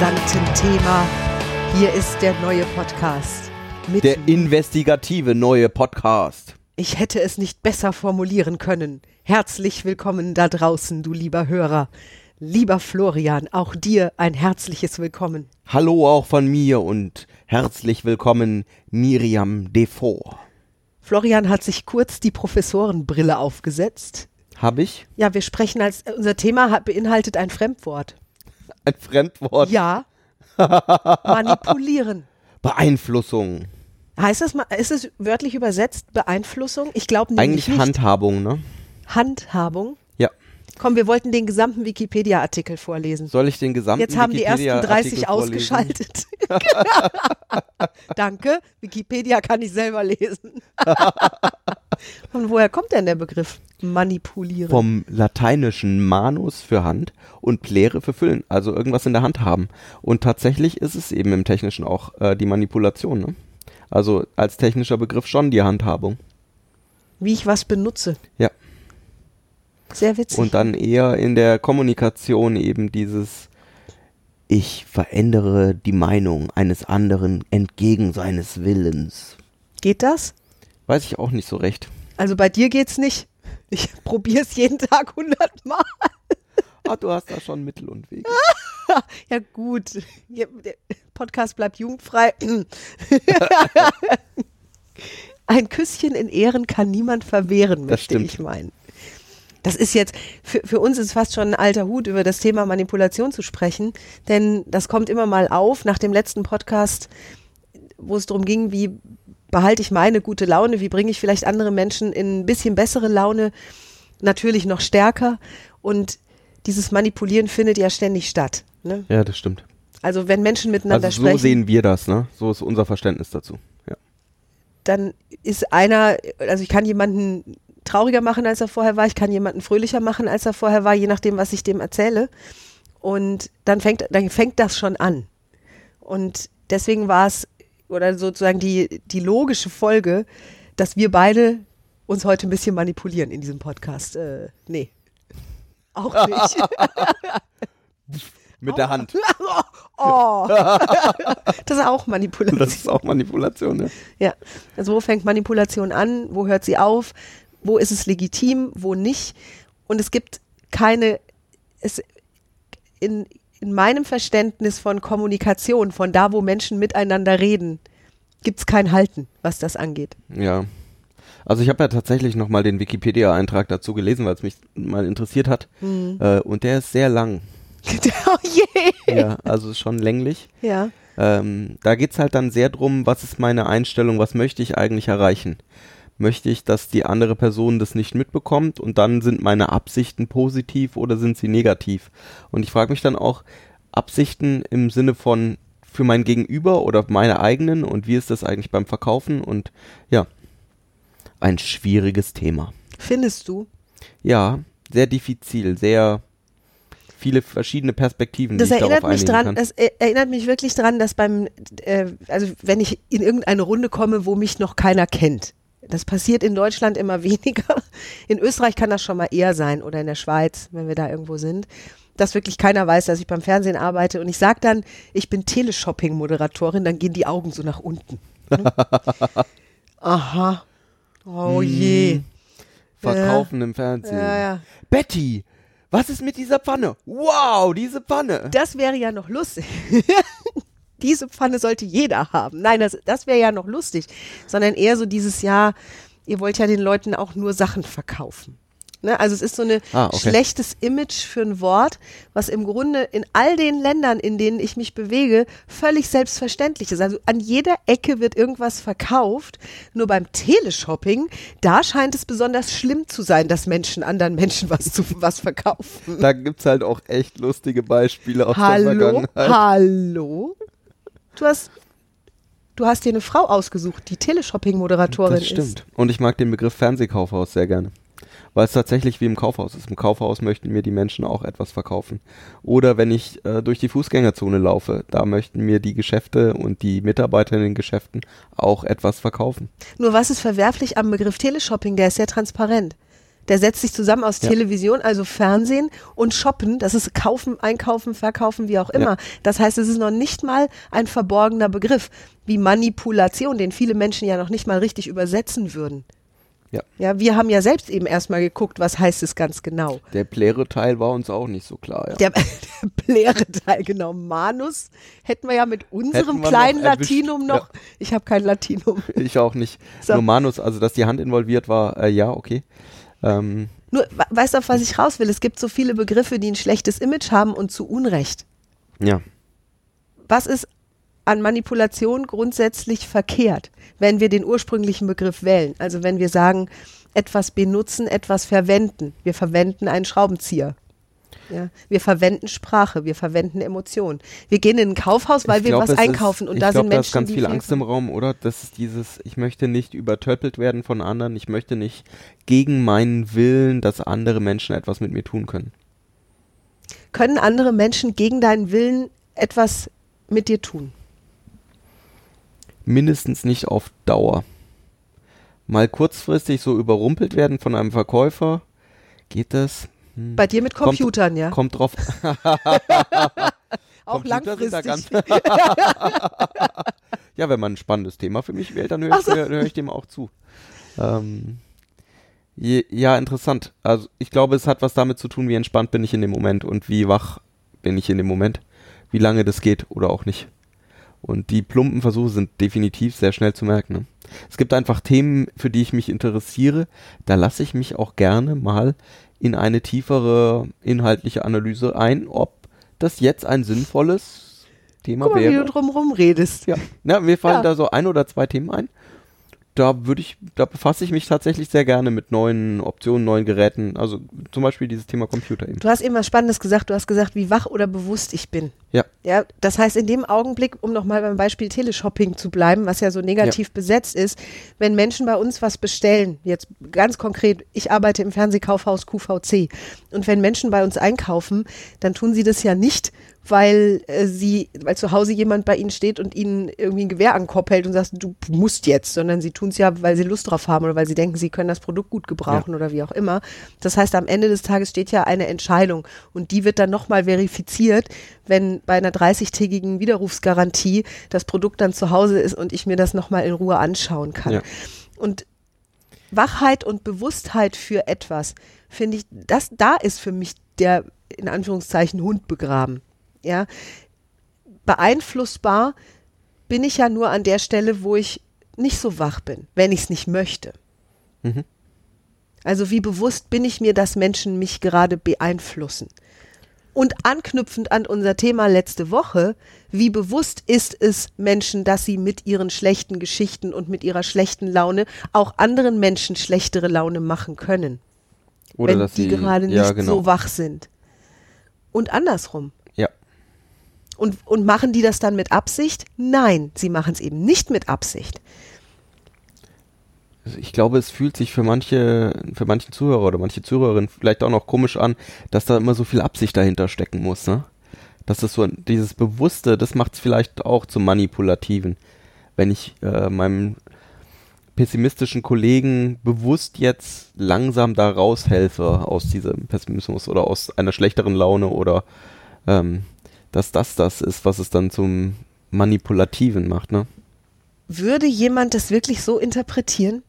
brisanten Thema. Hier ist der neue Podcast. Mit Der investigative neue Podcast. ich hätte es nicht besser formulieren können. Herzlich willkommen da draußen, du lieber Hörer. Lieber Florian, auch dir ein herzliches Willkommen. Hallo auch von mir und herzlich willkommen Miriam Defoe. Florian hat sich kurz die Professorenbrille aufgesetzt. Hab ich Ja, wir sprechen als, unser Thema beinhaltet ein Fremdwort. Ein Fremdwort? Ja. Manipulieren. Beeinflussung. Heißt das mal, ist es wörtlich übersetzt Beeinflussung? Ich glaube nämlich Eigentlich nicht. Handhabung, ne? Handhabung. Komm, wir wollten den gesamten Wikipedia-Artikel vorlesen. Soll ich den gesamten Jetzt haben die ersten Wikipedia-Artikel 30 vorlesen? ausgeschaltet. Danke, Wikipedia kann ich selber lesen. Und woher kommt denn der Begriff manipulieren? Vom lateinischen manus für Hand und plere für füllen, also irgendwas in der Hand haben. Und tatsächlich ist es eben im Technischen auch äh, die Manipulation, ne? Also als technischer Begriff schon die Handhabung. Wie ich was benutze. Ja. Sehr witzig. Und dann eher in der Kommunikation eben dieses Ich verändere die Meinung eines anderen entgegen seines Willens. Geht das? Weiß ich auch nicht so recht. Also bei dir geht's nicht. Ich probiere es jeden Tag hundertmal. Ah, du hast da schon Mittel und Wege. Ja gut, der Podcast bleibt jugendfrei. Ein Küsschen in Ehren kann niemand verwehren, Das möchte stimmt. ich meinen. Das ist jetzt, für, für uns ist fast schon ein alter Hut, über das Thema Manipulation zu sprechen, denn das kommt immer mal auf. Nach dem letzten Podcast, wo es darum ging, wie behalte ich meine gute Laune, wie bringe ich vielleicht andere Menschen in ein bisschen bessere Laune, natürlich noch stärker. Und dieses Manipulieren findet ja ständig statt. Ne? Ja, das stimmt. Also wenn Menschen miteinander Also so sprechen, sehen wir das, ne? So ist unser Verständnis dazu. Ja. dann ist einer, also ich kann jemanden trauriger machen, als er vorher war, ich kann jemanden fröhlicher machen, als er vorher war, je nachdem, was ich dem erzähle. Und dann fängt, dann fängt das schon an. Und deswegen war es, oder sozusagen die, die logische Folge, dass wir beide uns heute ein bisschen manipulieren in diesem Podcast. Äh, nee. Auch nicht. Mit der Hand. oh. das ist auch Manipulation. Das ist auch Manipulation, ne? Ja, also wo fängt Manipulation an, wo hört sie auf, wo ist es legitim, wo nicht. Und es gibt keine, es, in, in meinem Verständnis von Kommunikation, von da, wo Menschen miteinander reden, gibt es kein Halten, was das angeht. Ja. Also ich habe ja tatsächlich nochmal den Wikipedia-Eintrag dazu gelesen, weil es mich mal interessiert hat. Hm. Äh, und der ist sehr lang. oh je! Ja, also schon länglich. Ja. Ähm, da geht's halt dann sehr drum, was ist meine Einstellung, was möchte ich eigentlich erreichen? Möchte ich, dass die andere Person das nicht mitbekommt und dann sind meine Absichten positiv oder sind sie negativ? Und ich frage mich dann auch, Absichten im Sinne von für mein Gegenüber oder meine eigenen und wie ist das eigentlich beim Verkaufen? Und ja, ein schwieriges Thema. Findest du? Ja, sehr diffizil, sehr viele verschiedene Perspektiven, Das erinnert mich dran, kann. das er- erinnert mich wirklich dran, dass beim, äh, also wenn ich in irgendeine Runde komme, wo mich noch keiner kennt. Das passiert in Deutschland immer weniger. In Österreich kann das schon mal eher sein oder in der Schweiz, wenn wir da irgendwo sind. Dass wirklich keiner weiß, dass ich beim Fernsehen arbeite und ich sage dann, ich bin Teleshopping-Moderatorin, dann gehen die Augen so nach unten. Ne? Aha. Oh je. Verkaufen im Fernsehen. Ja, ja. Betty, was ist mit dieser Pfanne? Wow, diese Pfanne. Das wäre ja noch lustig. Diese Pfanne sollte jeder haben. Nein, das, das wäre ja noch lustig. Sondern eher so dieses Jahr, ihr wollt ja den Leuten auch nur Sachen verkaufen. Ne? Also es ist so ein Ah, okay. schlechtes Image für ein Wort, was im Grunde in all den Ländern, in denen ich mich bewege, völlig selbstverständlich ist. Also an jeder Ecke wird irgendwas verkauft. Nur beim Teleshopping, da scheint es besonders schlimm zu sein, dass Menschen anderen Menschen was zu was verkaufen. Da gibt's halt auch echt lustige Beispiele aus der Hallo, Vergangenheit. hallo. Du hast, du hast dir eine Frau ausgesucht, die Teleshopping-Moderatorin Das stimmt. Und ich mag den Begriff Fernsehkaufhaus sehr gerne. Weil es tatsächlich wie im Kaufhaus ist. Im Kaufhaus möchten mir die Menschen auch etwas verkaufen. Oder wenn ich äh, durch die Fußgängerzone laufe, da möchten mir die Geschäfte und die Mitarbeiter in den Geschäften auch etwas verkaufen. ist. Nur was ist verwerflich am Begriff Teleshopping? Der ist sehr transparent. Der setzt sich zusammen aus Ja. Television, also Fernsehen und Shoppen. Das ist Kaufen, Einkaufen, Verkaufen, wie auch immer. Ja. Das heißt, es ist noch nicht mal ein verborgener Begriff wie Manipulation, den viele Menschen ja noch nicht mal richtig übersetzen würden. Ja. Ja, wir haben ja selbst eben erstmal geguckt, was heißt es ganz genau. Der Plere-Teil war uns auch nicht so klar. Ja. Der, der Plere-Teil, genau. Manus hätten wir ja mit unserem kleinen noch. Latinum noch. Ich habe kein Latinum. Ich auch nicht. So. Nur Manus, also dass die Hand involviert war, äh, ja, okay. Ähm, Nur, we- weißt du, auf was ich raus will? Es gibt so viele Begriffe, die ein schlechtes Image haben und zu Unrecht. ja. Was ist an Manipulation grundsätzlich verkehrt, wenn wir den ursprünglichen Begriff wählen? Also wenn wir sagen, etwas benutzen, etwas verwenden. Wir verwenden einen Schraubenzieher. Ja, wir verwenden Sprache, wir verwenden Emotionen. Wir gehen in ein Kaufhaus, weil Ich wir glaub, was einkaufen ist, und ich da glaub, sind da Menschen, ist ganz die viel viel- Angst im Raum, oder? Das ist dieses, ich möchte nicht übertöppelt werden von anderen, ich möchte nicht gegen meinen Willen, dass andere Menschen etwas mit mir tun können. Können andere Menschen gegen deinen Willen etwas mit dir tun? Mindestens nicht auf Dauer. Mal kurzfristig so überrumpelt werden von einem Verkäufer, geht das? Hm. Bei dir mit Kommt- Computern, ja? Kommt drauf. Auch langfristig. ja, wenn man ein spannendes Thema für mich wählt, dann höre ich, so. hör, hör ich dem auch zu. Ähm, je, ja, interessant. Also ich glaube, es hat was damit zu tun, wie entspannt bin ich in dem Moment und wie wach bin ich in dem Moment, wie lange das geht oder auch nicht. Und die plumpen Versuche sind definitiv sehr schnell zu merken. Ne? Es gibt einfach Themen, für die ich mich interessiere. Da lasse ich mich auch gerne mal in eine tiefere inhaltliche Analyse ein, ob das jetzt ein sinnvolles Thema Guck mal, wie du wäre. drumrum redest. Ja, Na, mir fallen Ja. da so ein oder zwei Themen ein. Da würde ich, da befasse ich mich tatsächlich sehr gerne mit neuen Optionen, neuen Geräten. Also zum Beispiel dieses Thema Computer eben. Du hast eben was Spannendes gesagt. Du hast gesagt, wie wach oder bewusst ich bin. Ja. Ja, das heißt, in dem Augenblick, um nochmal beim Beispiel Teleshopping zu bleiben, was ja so negativ besetzt ist, wenn Menschen bei uns was bestellen, jetzt ganz konkret, ich arbeite im Fernsehkaufhaus QVC und wenn Menschen bei uns einkaufen, dann tun sie das ja nicht, weil äh, sie, weil zu Hause jemand bei ihnen steht und ihnen irgendwie ein Gewehr an den Kopf hält und sagt, du musst jetzt, sondern sie tun es ja, weil sie Lust drauf haben oder weil sie denken, sie können das Produkt gut gebrauchen oder wie auch immer. Das heißt, am Ende des Tages steht ja eine Entscheidung und die wird dann nochmal verifiziert, wenn bei einer 30-tägigen Widerrufsgarantie das Produkt dann zu Hause ist und ich mir das nochmal in Ruhe anschauen kann. Ja. Und Wachheit und Bewusstheit für etwas, finde ich, das, da ist für mich der, in Anführungszeichen, Hund begraben. Ja. Beeinflussbar bin ich ja nur an der Stelle, wo ich nicht so wach bin, wenn ich es nicht möchte. Mhm. Also wie bewusst bin ich mir, dass Menschen mich gerade beeinflussen? Und anknüpfend an unser Thema letzte Woche, wie bewusst ist es Menschen, dass sie mit ihren schlechten Geschichten und mit ihrer schlechten Laune auch anderen Menschen schlechtere Laune machen können, Oder wenn dass die sie, gerade nicht ja, genau. so wach sind. Und andersrum. Und, und machen die das dann mit Absicht? Nein, sie machen es eben nicht mit Absicht. Also ich glaube, es fühlt sich für manche, für manchen Zuhörer oder manche Zuhörerinnen vielleicht auch noch komisch an, dass da immer so viel Absicht dahinter stecken muss, ne? Dass das so dieses Bewusste, das macht es vielleicht auch zum Manipulativen. Wenn ich äh, meinem pessimistischen Kollegen bewusst jetzt langsam da raushelfe aus diesem Pessimismus oder aus einer schlechteren Laune oder ähm, dass das das ist, was es dann zum Manipulativen macht, ne? Würde jemand das wirklich so interpretieren?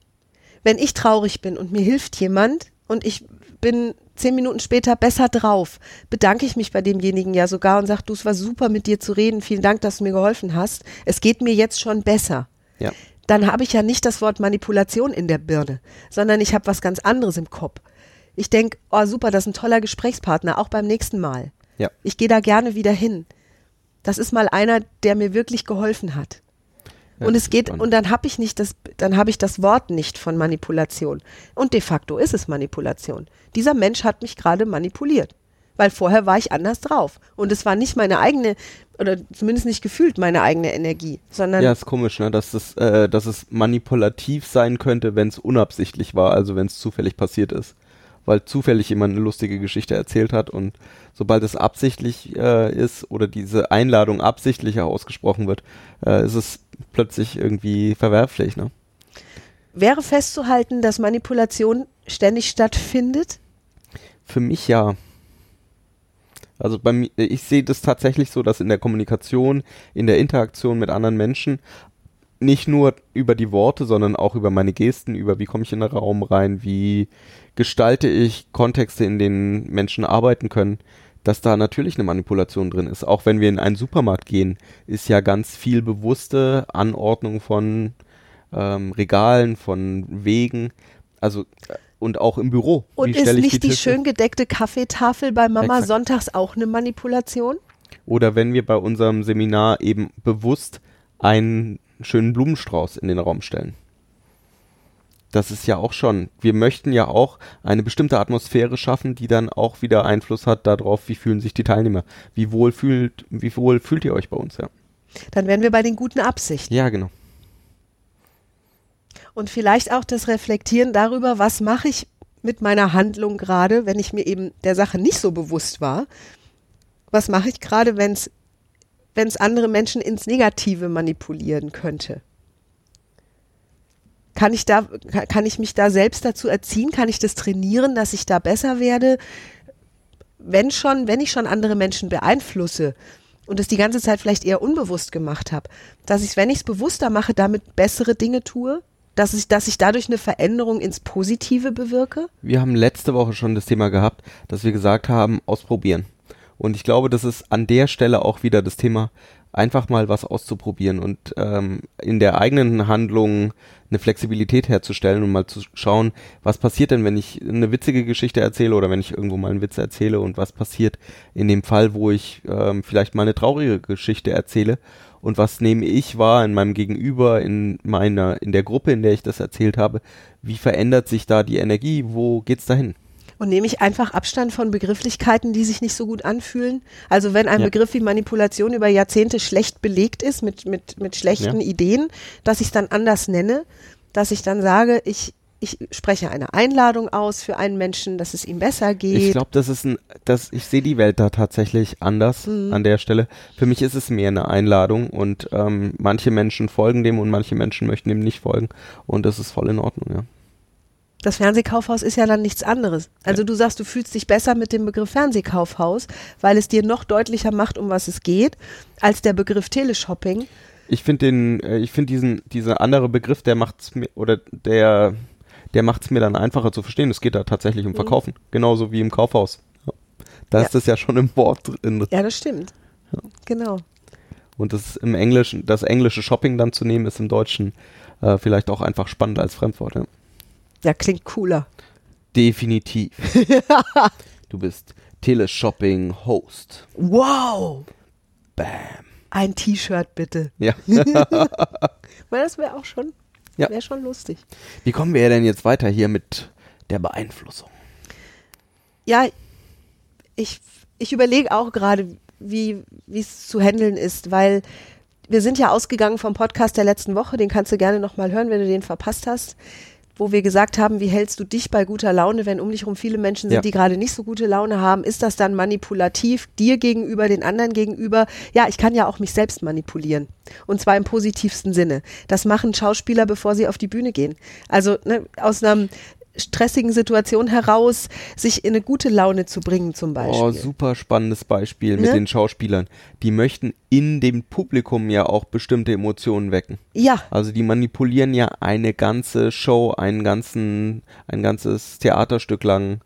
Wenn ich traurig bin und mir hilft jemand und ich bin zehn Minuten später besser drauf, bedanke ich mich bei demjenigen ja sogar und sage, du, es war super mit dir zu reden, vielen Dank, dass du mir geholfen hast. Es geht mir jetzt schon besser. Ja. Dann habe ich ja nicht das Wort Manipulation in der Birne, sondern ich habe was ganz anderes im Kopf. Ich denke, oh super, das ist ein toller Gesprächspartner, auch beim nächsten Mal. Ja. Ich gehe da gerne wieder hin. Das ist mal einer, der mir wirklich geholfen hat. Ja, und es geht, spannend. und dann habe ich nicht das, dann habe ich das Wort nicht von Manipulation. Und de facto ist es Manipulation. Dieser Mensch hat mich gerade manipuliert. Weil vorher war ich anders drauf. Und es war nicht meine eigene, oder zumindest nicht gefühlt meine eigene Energie, sondern Ja, ist komisch, ne? dass, es, äh, dass es manipulativ sein könnte, wenn es unabsichtlich war, also wenn es zufällig passiert ist. Weil zufällig jemand eine lustige Geschichte erzählt hat und sobald es absichtlich äh, ist oder diese Einladung absichtlicher ausgesprochen wird, äh, ist es plötzlich irgendwie verwerflich. Ne? wäre festzuhalten, dass Manipulation ständig stattfindet? Für mich ja. Also bei mir, ich sehe das tatsächlich so, dass in der Kommunikation, in der Interaktion mit anderen Menschen nicht nur über die Worte, sondern auch über meine Gesten, über wie komme ich in den Raum rein, wie gestalte ich Kontexte, in denen Menschen arbeiten können, dass da natürlich eine Manipulation drin ist. Auch wenn wir in einen Supermarkt gehen, ist ja ganz viel bewusste Anordnung von ähm, Regalen, von Wegen. Also äh, und auch im Büro. Und ist nicht die, die schön gedeckte Kaffeetafel bei Mama Exakt. sonntags auch eine Manipulation? Oder wenn wir bei unserem Seminar eben bewusst einen schönen Blumenstrauß in den Raum stellen. Das ist ja auch schon, wir möchten ja auch eine bestimmte Atmosphäre schaffen, die dann auch wieder Einfluss hat darauf, wie fühlen sich die Teilnehmer. Wie wohl fühlt, wie wohl fühlt ihr euch bei uns, ja. Dann wären wir bei den guten Absichten. Ja, genau und vielleicht auch das Reflektieren darüber, was mache ich mit meiner Handlung gerade, wenn ich mir eben der Sache nicht so bewusst war. Was mache ich gerade, wenn es wenn es andere Menschen ins Negative manipulieren könnte? Kann ich da, kann ich mich da selbst dazu erziehen? Kann ich das trainieren, dass ich da besser werde? Wenn schon, wenn ich schon andere Menschen beeinflusse und es die ganze Zeit vielleicht eher unbewusst gemacht habe, dass ich, wenn ich es bewusster mache, damit bessere Dinge tue? dass ich, dass ich dadurch eine Veränderung ins Positive bewirke? Wir haben letzte Woche schon das Thema gehabt, dass wir gesagt haben, ausprobieren. Und ich glaube, das ist an der Stelle auch wieder das Thema, einfach mal was auszuprobieren und ähm, in der eigenen Handlung eine Flexibilität herzustellen und mal zu schauen, was passiert denn, wenn ich eine witzige Geschichte erzähle oder wenn ich irgendwo mal einen Witz erzähle und was passiert in dem Fall, wo ich ähm, vielleicht mal eine traurige Geschichte erzähle. Und was nehme ich wahr in meinem Gegenüber, in meiner, in der Gruppe, in der ich das erzählt habe, wie verändert sich da die Energie, wo geht's dahin? Und nehme ich einfach Abstand von Begrifflichkeiten, die sich nicht so gut anfühlen? Also wenn ein ja. Begriff wie Manipulation über Jahrzehnte schlecht belegt ist mit, mit, mit schlechten ja. Ideen, dass ich es dann anders nenne, dass ich dann sage, ich, ich spreche eine Einladung aus für einen Menschen, dass es ihm besser geht. Ich glaube, das ist ein, das, ich sehe die Welt da tatsächlich anders mhm. an der Stelle. Für mich ist es mehr eine Einladung und ähm, manche Menschen folgen dem und manche Menschen möchten dem nicht folgen und das ist voll in Ordnung, ja. Das Fernsehkaufhaus ist ja dann nichts anderes. Also ja. du sagst, du fühlst dich besser mit dem Begriff Fernsehkaufhaus, weil es dir noch deutlicher macht, um was es geht, als der Begriff Teleshopping. Ich finde den, äh, ich finde diesen, dieser andere Begriff, der macht's mir, oder der, der macht es mir dann einfacher zu verstehen. Es geht da tatsächlich um mhm. Verkaufen, mhm. genauso wie im Kaufhaus. Da ja. ist das ja schon im Wort drin. Ja, das stimmt. Ja. Genau. Und das im Englischen, das englische Shopping dann zu nehmen, ist im Deutschen äh, vielleicht auch einfach spannend als Fremdwort. Ja, ja klingt cooler. Definitiv. du bist Teleshopping-Host. Wow! Bam. Ein T-Shirt bitte. Ja. Weil das wäre auch schon ja. Wäre schon lustig. Wie kommen wir denn jetzt weiter hier mit der Beeinflussung? Ja, ich, ich überlege auch gerade, wie es zu handeln ist, weil wir sind ja ausgegangen vom Podcast der letzten Woche, den kannst du gerne nochmal hören, wenn du den verpasst hast wo wir gesagt haben, wie hältst du dich bei guter Laune, wenn um dich herum viele Menschen sind, ja. die gerade nicht so gute Laune haben? Ist das dann manipulativ dir gegenüber, den anderen gegenüber? Ja, ich kann ja auch mich selbst manipulieren. Und zwar im positivsten Sinne. Das machen Schauspieler, bevor sie auf die Bühne gehen. Also ne, aus einem stressigen Situation heraus, sich in eine gute Laune zu bringen zum Beispiel. Oh, super spannendes Beispiel mit ne? den Schauspielern. Die möchten in dem Publikum ja auch bestimmte Emotionen wecken. Ja. Also die manipulieren ja eine ganze Show, einen ganzen, ein ganzes Theaterstück lang,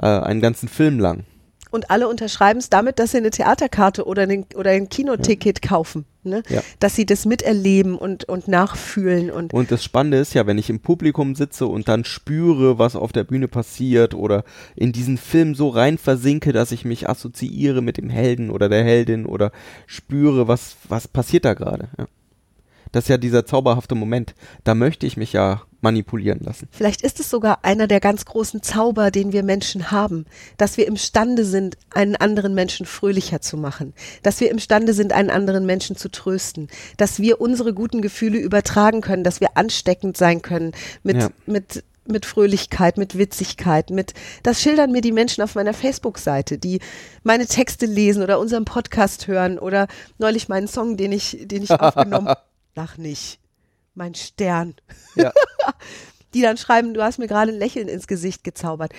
äh, einen ganzen Film lang und alle unterschreiben es damit, dass sie eine Theaterkarte oder, einen, oder ein Kinoticket ja. kaufen. Ne? Ja. Dass sie das miterleben und, und nachfühlen. Und, und das Spannende ist ja, wenn ich im Publikum sitze und dann spüre, was auf der Bühne passiert oder in diesen Film so rein versinke, dass ich mich assoziiere mit dem Helden oder der Heldin oder spüre, was, was passiert da gerade. Ja. Das ist ja dieser zauberhafte Moment. Da möchte ich mich ja manipulieren lassen. Vielleicht ist es sogar einer der ganz großen Zauber, den wir Menschen haben, dass wir imstande sind, einen anderen Menschen fröhlicher zu machen, dass wir imstande sind, einen anderen Menschen zu trösten, dass wir unsere guten Gefühle übertragen können, dass wir ansteckend sein können mit, ja. mit mit Fröhlichkeit, mit Witzigkeit, mit das schildern mir die Menschen auf meiner Facebook-Seite, die meine Texte lesen oder unseren Podcast hören oder neulich meinen Song, den ich, den ich aufgenommen, lach nicht mein Stern. Ja. die dann schreiben, du hast mir gerade ein Lächeln ins Gesicht gezaubert.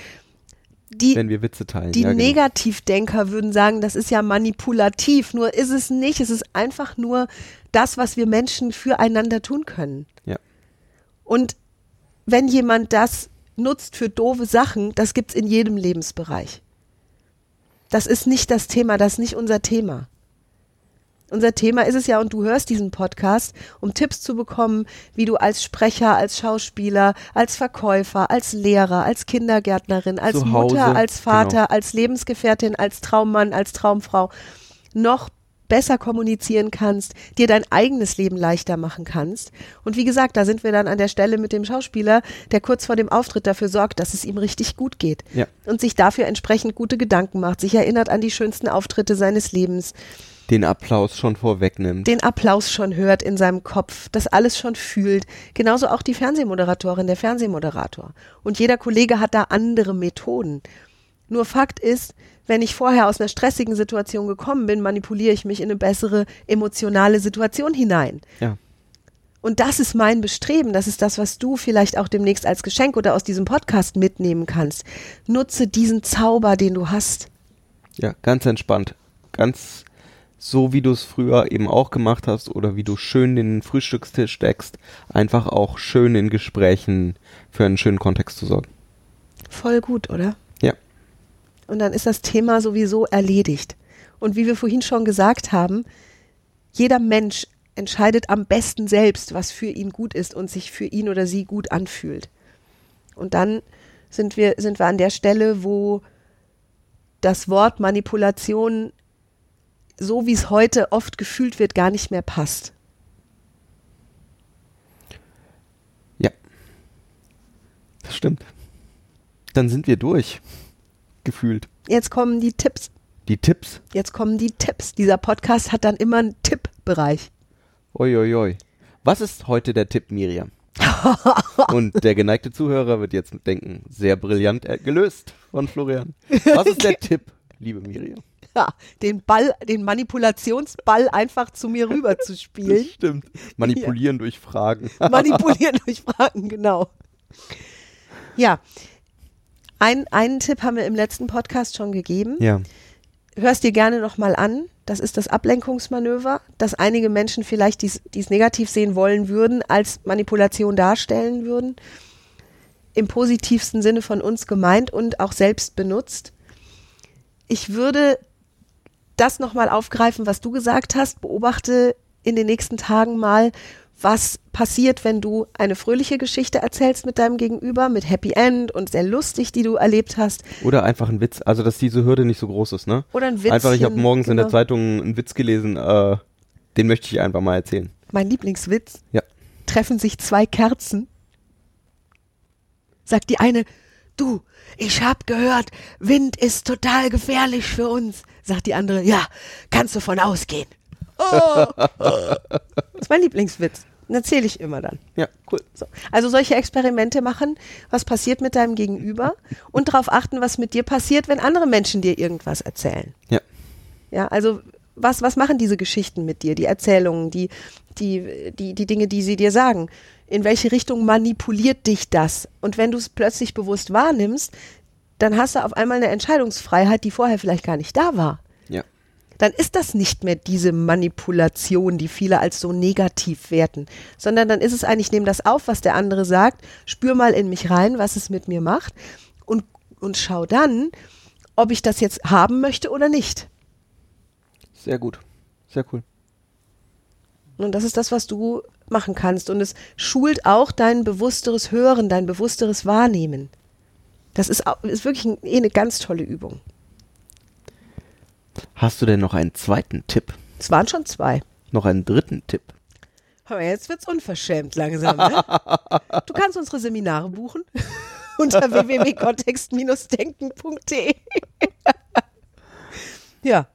Die, Wenn wir Witze teilen. die ja, genau. Negativdenker würden sagen, das ist ja manipulativ. Nur ist es nicht. Es ist einfach nur das, was wir Menschen füreinander tun können. Ja. Und wenn jemand das nutzt für doofe Sachen, das gibt's in jedem Lebensbereich. Das ist nicht das Thema, das ist nicht unser Thema. Unser Thema ist es ja, und du hörst diesen Podcast, um Tipps zu bekommen, wie du als Sprecher, als Schauspieler, als Verkäufer, als Lehrer, als Kindergärtnerin, als Zu Hause, Mutter, als Vater, genau. als Lebensgefährtin, als Traummann, als Traumfrau noch besser kommunizieren kannst, dir dein eigenes Leben leichter machen kannst. Und wie gesagt, da sind wir dann an der Stelle mit dem Schauspieler, der kurz vor dem Auftritt dafür sorgt, dass es ihm richtig gut geht. Ja. Und sich dafür entsprechend gute Gedanken macht, sich erinnert an die schönsten Auftritte seines Lebens, Den Applaus schon vorwegnimmt. den Applaus schon hört in seinem Kopf, das alles schon fühlt. Genauso auch die Fernsehmoderatorin, der Fernsehmoderator. Und jeder Kollege hat da andere Methoden. Nur Fakt ist, wenn ich vorher aus einer stressigen Situation gekommen bin, manipuliere ich mich in eine bessere emotionale Situation hinein. ja. Und das ist mein Bestreben. Das ist das, was du vielleicht auch demnächst als Geschenk oder aus diesem Podcast mitnehmen kannst. Nutze diesen Zauber, den du hast. Ja, ganz entspannt. Ganz so, wie du es früher eben auch gemacht hast oder wie du schön den Frühstückstisch deckst, einfach auch schön in Gesprächen für einen schönen Kontext zu sorgen. Voll gut, oder? Ja. Und dann ist das Thema sowieso erledigt. Und wie wir vorhin schon gesagt haben, jeder Mensch entscheidet am besten selbst, was für ihn gut ist und sich für ihn oder sie gut anfühlt. Und dann sind wir, sind wir an der Stelle, wo das Wort Manipulation, so wie es heute oft gefühlt wird, gar nicht mehr passt. Ja. Das stimmt. Dann sind wir durch. Gefühlt. Jetzt kommen die Tipps. Die Tipps. Jetzt kommen die Tipps. Dieser Podcast hat dann immer einen Tippbereich. Oi, Was ist heute der Tipp, Miriam? Und der geneigte Zuhörer wird jetzt denken, sehr brillant äh, gelöst von Florian. Was ist der Tipp, liebe Miriam? Ja, den Ball, den Manipulationsball einfach zu mir rüber zu spielen. Stimmt. Manipulieren durch Fragen. Manipulieren durch Fragen, genau. Ja. Ein, einen Tipp haben wir im letzten Podcast schon gegeben. ja. Hörst dir gerne nochmal an. Das ist das Ablenkungsmanöver, das einige Menschen vielleicht, die es negativ sehen wollen würden, als Manipulation darstellen würden. Im positivsten Sinne von uns gemeint und auch selbst benutzt. Ich würde das nochmal aufgreifen, was du gesagt hast. Beobachte in den nächsten Tagen mal, was passiert, wenn du eine fröhliche Geschichte erzählst mit deinem Gegenüber, mit Happy End und sehr lustig, die du erlebt hast. Oder einfach ein Witz. Also, dass diese Hürde nicht so groß ist, ne? Oder ein Witzchen. Einfach, ich habe morgens in der genau. Zeitung einen Witz gelesen, äh, den möchte ich einfach mal erzählen. Mein Lieblingswitz. Ja. Treffen sich zwei Kerzen. Sagt die eine, du, ich hab gehört, Wind ist total gefährlich für uns. Sagt die andere, ja, kannst du von ausgehen. Oh. das ist mein Lieblingswitz. Den erzähle ich immer dann. Ja, cool. So. Also solche Experimente machen, was passiert mit deinem Gegenüber und darauf achten, was mit dir passiert, wenn andere Menschen dir irgendwas erzählen. Ja. Ja, also was, was machen diese Geschichten mit dir, die Erzählungen, die, die, die, die Dinge, die sie dir sagen? In welche Richtung manipuliert dich das? Und wenn du es plötzlich bewusst wahrnimmst, dann hast du auf einmal eine Entscheidungsfreiheit, die vorher vielleicht gar nicht da war. Ja. Dann ist das nicht mehr diese Manipulation, die viele als so negativ werten, sondern dann ist es eigentlich, ich nehme das auf, was der andere sagt, spür mal in mich rein, was es mit mir macht und, und schau dann, ob ich das jetzt haben möchte oder nicht. Sehr gut. Sehr cool. Und das ist das, was du machen kannst. Und es schult auch dein bewussteres Hören, dein bewussteres Wahrnehmen. Das ist, ist wirklich ein, eh eine ganz tolle Übung. Hast du denn noch einen zweiten Tipp? Es waren schon zwei. Noch einen dritten Tipp? Aber jetzt wird's unverschämt langsam. Ne? Du kannst unsere Seminare buchen unter www.kontext-denken.de. ja.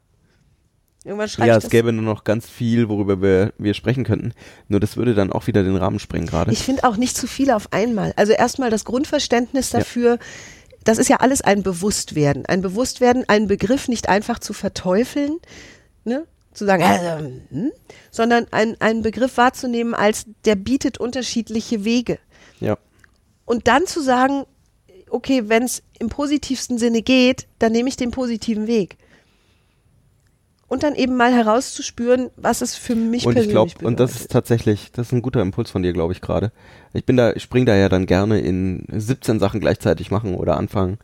Irgendwann schreibe Ja, es gäbe nur noch ganz viel, worüber wir, wir sprechen könnten. Nur das würde dann auch wieder den Rahmen sprengen gerade. Ich finde auch nicht zu viel auf einmal. Also erstmal das Grundverständnis dafür, das ist ja alles ein Bewusstwerden. Ein Bewusstwerden, einen Begriff nicht einfach zu verteufeln, ne? zu sagen, äh, hm, sondern ein, einen Begriff wahrzunehmen als, der bietet unterschiedliche Wege. Ja. Und dann zu sagen, okay, wenn es im positivsten Sinne geht, dann nehme ich den positiven Weg. Und dann eben mal herauszuspüren, was es für mich und ich persönlich glaube, bedeutet. und das ist tatsächlich, das ist ein guter Impuls von dir, glaube ich gerade. Ich bin da, ich spring da ja dann gerne in 17 Sachen gleichzeitig machen oder anfangen.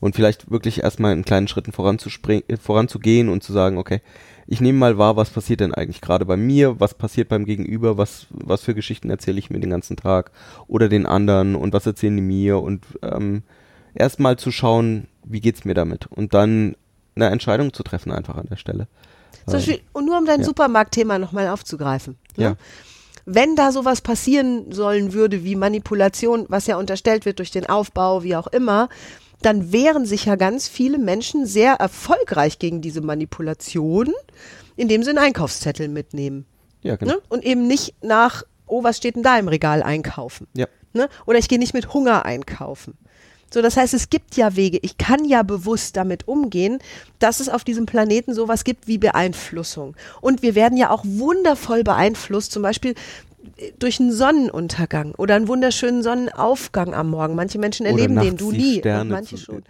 Und vielleicht wirklich erstmal in kleinen Schritten voranzuspringen, äh, voranzugehen und zu sagen, okay, ich nehme mal wahr, was passiert denn eigentlich gerade bei mir, was passiert beim Gegenüber, was, was für Geschichten erzähle ich mir den ganzen Tag oder den anderen? Und was erzählen die mir? Und ähm, erstmal zu schauen, wie geht's mir damit? Und dann eine Entscheidung zu treffen einfach an der Stelle. Zum Beispiel, und nur um dein Ja. Supermarktthema nochmal aufzugreifen. Ne? Ja. Wenn da sowas passieren sollen würde wie Manipulation, was ja unterstellt wird durch den Aufbau, wie auch immer, dann wehren sich ja ganz viele Menschen sehr erfolgreich gegen diese Manipulation, indem sie einen Einkaufszettel mitnehmen. Ja, genau. Ne? Und eben nicht nach, oh, was steht denn da im Regal einkaufen. Ja. Ne? Oder ich gehe nicht mit Hunger einkaufen. So, das heißt, es gibt ja Wege. Ich kann ja bewusst damit umgehen, dass es auf diesem Planeten sowas gibt wie Beeinflussung. Und wir werden ja auch wundervoll beeinflusst, zum Beispiel äh, durch einen Sonnenuntergang oder einen wunderschönen Sonnenaufgang am Morgen. Manche Menschen erleben den, du nie. Sterne manche schon.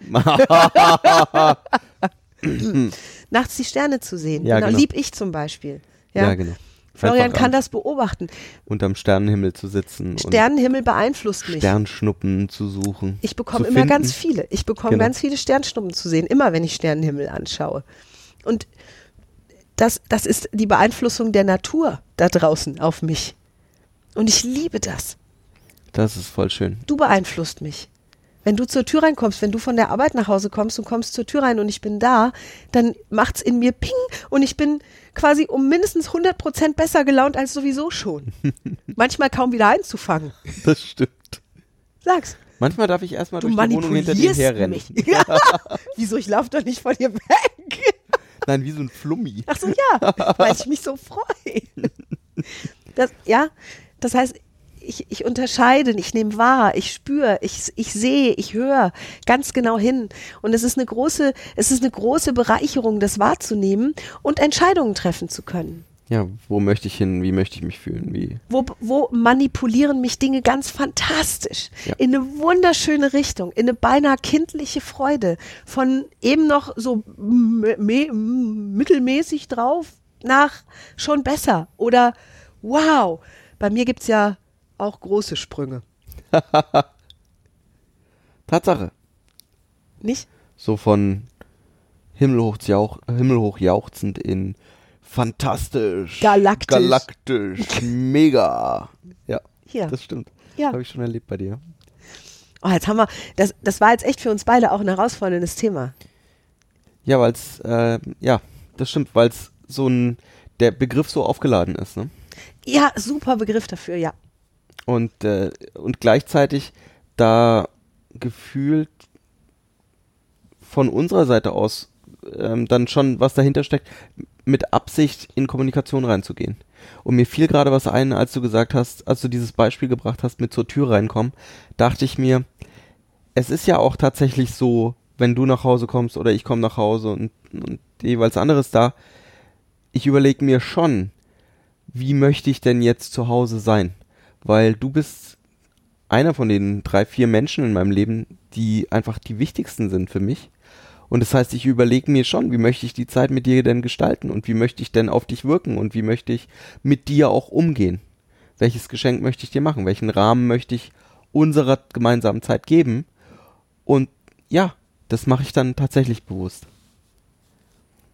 Nachts die Sterne zu sehen. Ja, genau. genau. Lieb ich zum Beispiel. Ja. ja, genau. Florian kann das beobachten. unterm Sternenhimmel zu sitzen Sternenhimmel beeinflusst mich. Sternschnuppen zu suchen. Ich bekomme immer finden. ganz viele. Ich bekomme Genau. ganz viele Sternschnuppen zu sehen, immer wenn ich Sternenhimmel anschaue. Und das, das ist die Beeinflussung der Natur da draußen auf mich. Und ich liebe das. Das ist voll schön. Du beeinflusst mich. Wenn du zur Tür reinkommst, wenn du von der Arbeit nach Hause kommst und kommst zur Tür rein und ich bin da, dann macht's in mir Ping und ich bin quasi um mindestens 100 Prozent besser gelaunt als sowieso schon. Manchmal kaum wieder einzufangen. Das stimmt. Sag's. Manchmal darf ich erstmal Du durch die Wohnung hinter dir manipulierst herrennen. mich. Ja. Wieso? Ich laufe doch nicht vor dir weg. Nein, wie so ein Flummi. Ach so, ja, weil ich mich so freue. Das, ja, das heißt, ich, ich unterscheide, ich nehme wahr, ich spüre, ich, ich sehe, ich höre ganz genau hin. Und es ist eine große, es ist eine große Bereicherung, das wahrzunehmen und Entscheidungen treffen zu können. Ja, wo möchte ich hin? Wie möchte ich mich fühlen? Wie? Wo, wo manipulieren mich Dinge ganz fantastisch, Ja. in eine wunderschöne Richtung, in eine beinahe kindliche Freude, von eben noch so mittelmäßig drauf nach schon besser oder wow. Bei mir gibt's ja auch große Sprünge, Tatsache. nicht? So von himmelhoch, jauch, himmelhoch jauchzend in fantastisch. Galaktisch. Galaktisch. Mega. Ja, Ja. das stimmt. Ja. Habe ich schon erlebt bei dir. Oh, jetzt haben wir, das, das war jetzt echt für uns beide auch ein herausforderndes Thema. Ja, weil es, äh, ja, das stimmt, weil es so ein, der Begriff so aufgeladen ist, ne? Ja, super Begriff dafür, ja. Und, äh, und gleichzeitig da gefühlt von unserer Seite aus ähm, dann schon was dahinter steckt, mit Absicht in Kommunikation reinzugehen. Und mir fiel gerade was ein, als du gesagt hast, als du dieses Beispiel gebracht hast mit zur Tür reinkommen, dachte ich mir, es ist ja auch tatsächlich so, wenn du nach Hause kommst oder ich komme nach Hause und, und jeweils anderes da, ich überlege mir schon, wie möchte ich denn jetzt zu Hause sein? Weil du bist einer von den drei, vier Menschen in meinem Leben, die einfach die wichtigsten sind für mich. Und das heißt, ich überlege mir schon, wie möchte ich die Zeit mit dir denn gestalten und wie möchte ich denn auf dich wirken und wie möchte ich mit dir auch umgehen? Welches Geschenk möchte ich dir machen? Welchen Rahmen möchte ich unserer gemeinsamen Zeit geben? Und ja, das mache ich dann tatsächlich bewusst.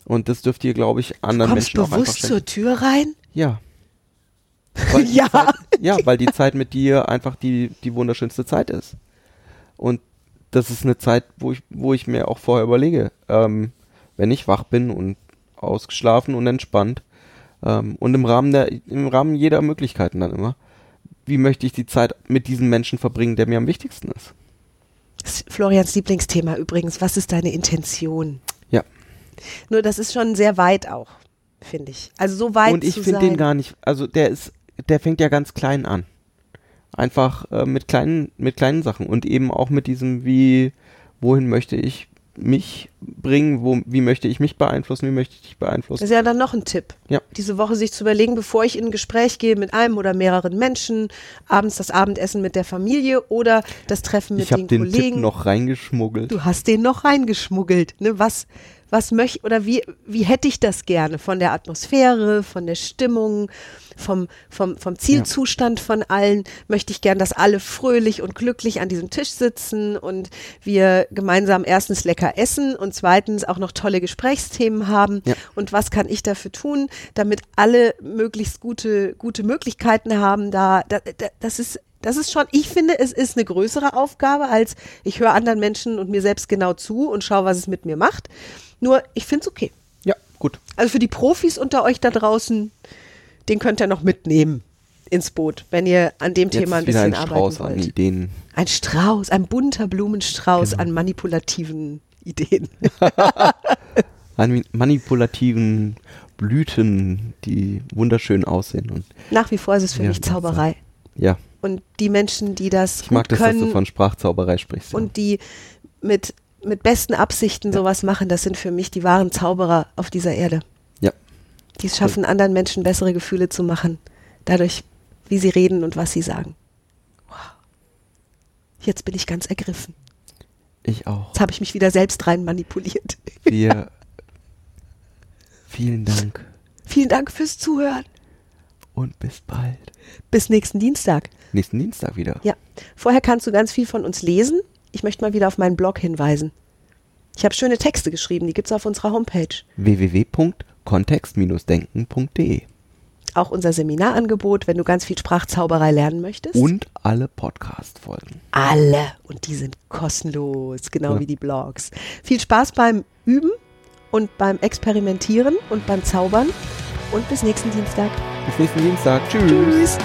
Und das dürft ihr, glaube ich, anderen Kommst Menschen auch einfach bewusst schenken. zur Tür rein? Ja. Weil Ja. Zeit, ja, weil die Zeit mit dir einfach die, die wunderschönste Zeit ist. Und das ist eine Zeit, wo ich, wo ich mir auch vorher überlege, ähm, wenn ich wach bin und ausgeschlafen und entspannt ähm, und im Rahmen der, im Rahmen jeder Möglichkeiten dann immer, wie möchte ich die Zeit mit diesem Menschen verbringen, der mir am wichtigsten ist. Ist Florians Lieblingsthema übrigens. Was ist deine Intention? Ja. Nur das ist schon sehr weit auch, finde ich. Also so weit und ich finde den gar nicht, also der ist, der fängt ja ganz klein an. Einfach äh, mit kleinen, mit kleinen Sachen und eben auch mit diesem, wie, wohin möchte ich mich bringen, wo, wie möchte ich mich beeinflussen, wie möchte ich dich Das beeinflussen. ist ja dann noch ein Tipp. Ja. Diese Woche sich zu überlegen, bevor ich in ein Gespräch gehe mit einem oder mehreren Menschen, abends das Abendessen mit der Familie oder das Treffen mit Ich habe den den Kollegen. Tipp noch reingeschmuggelt. Du hast den noch reingeschmuggelt. Ne? Was, was möchte oder wie, wie hätte ich das gerne? Von der Atmosphäre, von der Stimmung, vom, vom, vom Zielzustand von allen möchte ich gern, dass alle fröhlich und glücklich an diesem Tisch sitzen und wir gemeinsam erstens lecker essen und zweitens auch noch tolle Gesprächsthemen haben. Ja. Und was kann ich dafür tun, damit alle möglichst gute, gute Möglichkeiten haben, da, da, da das ist das ist schon, ich finde, es ist eine größere Aufgabe, als ich höre anderen Menschen und mir selbst genau zu und schaue, was es mit mir macht. Nur, ich finde es okay. Ja, gut. Also für die Profis unter euch da draußen, den könnt ihr noch mitnehmen ins Boot, wenn ihr an dem Jetzt Thema ein bisschen ein arbeiten Strauß an wollt. Ideen. Ein Strauß, ein bunter Blumenstrauß Genau. an manipulativen Ideen. An manipulativen Blüten, die wunderschön aussehen. Und Nach wie vor ist es für Ja, mich Zauberei. ja, Und die Menschen, die das ich mag das, dass können du von Sprachzauberei sprichst. ja. und die mit, mit besten Absichten sowas machen, das sind für mich die wahren Zauberer auf dieser Erde. Ja. Die es schaffen, anderen Menschen bessere Gefühle zu machen, dadurch, wie sie reden und was sie sagen. Wow. Jetzt bin ich ganz ergriffen. Ich auch. Jetzt habe ich mich wieder selbst rein manipuliert. Wir. Vielen Dank Vielen Dank fürs Zuhören. und bis bald. Bis nächsten Dienstag. Nächsten Dienstag wieder. Ja. Vorher kannst du ganz viel von uns lesen. Ich möchte mal wieder auf meinen Blog hinweisen. Ich habe schöne Texte geschrieben, die gibt's auf unserer Homepage. www.kontext-denken.de Auch unser Seminarangebot, wenn du ganz viel Sprachzauberei lernen möchtest. und alle Podcast-Folgen. alle. Und die sind kostenlos, genau Ja. wie die Blogs. Viel Spaß beim Üben und beim Experimentieren und beim Zaubern. Und bis nächsten Dienstag. Bis nächsten Dienstag. Tschüss. Tschüss.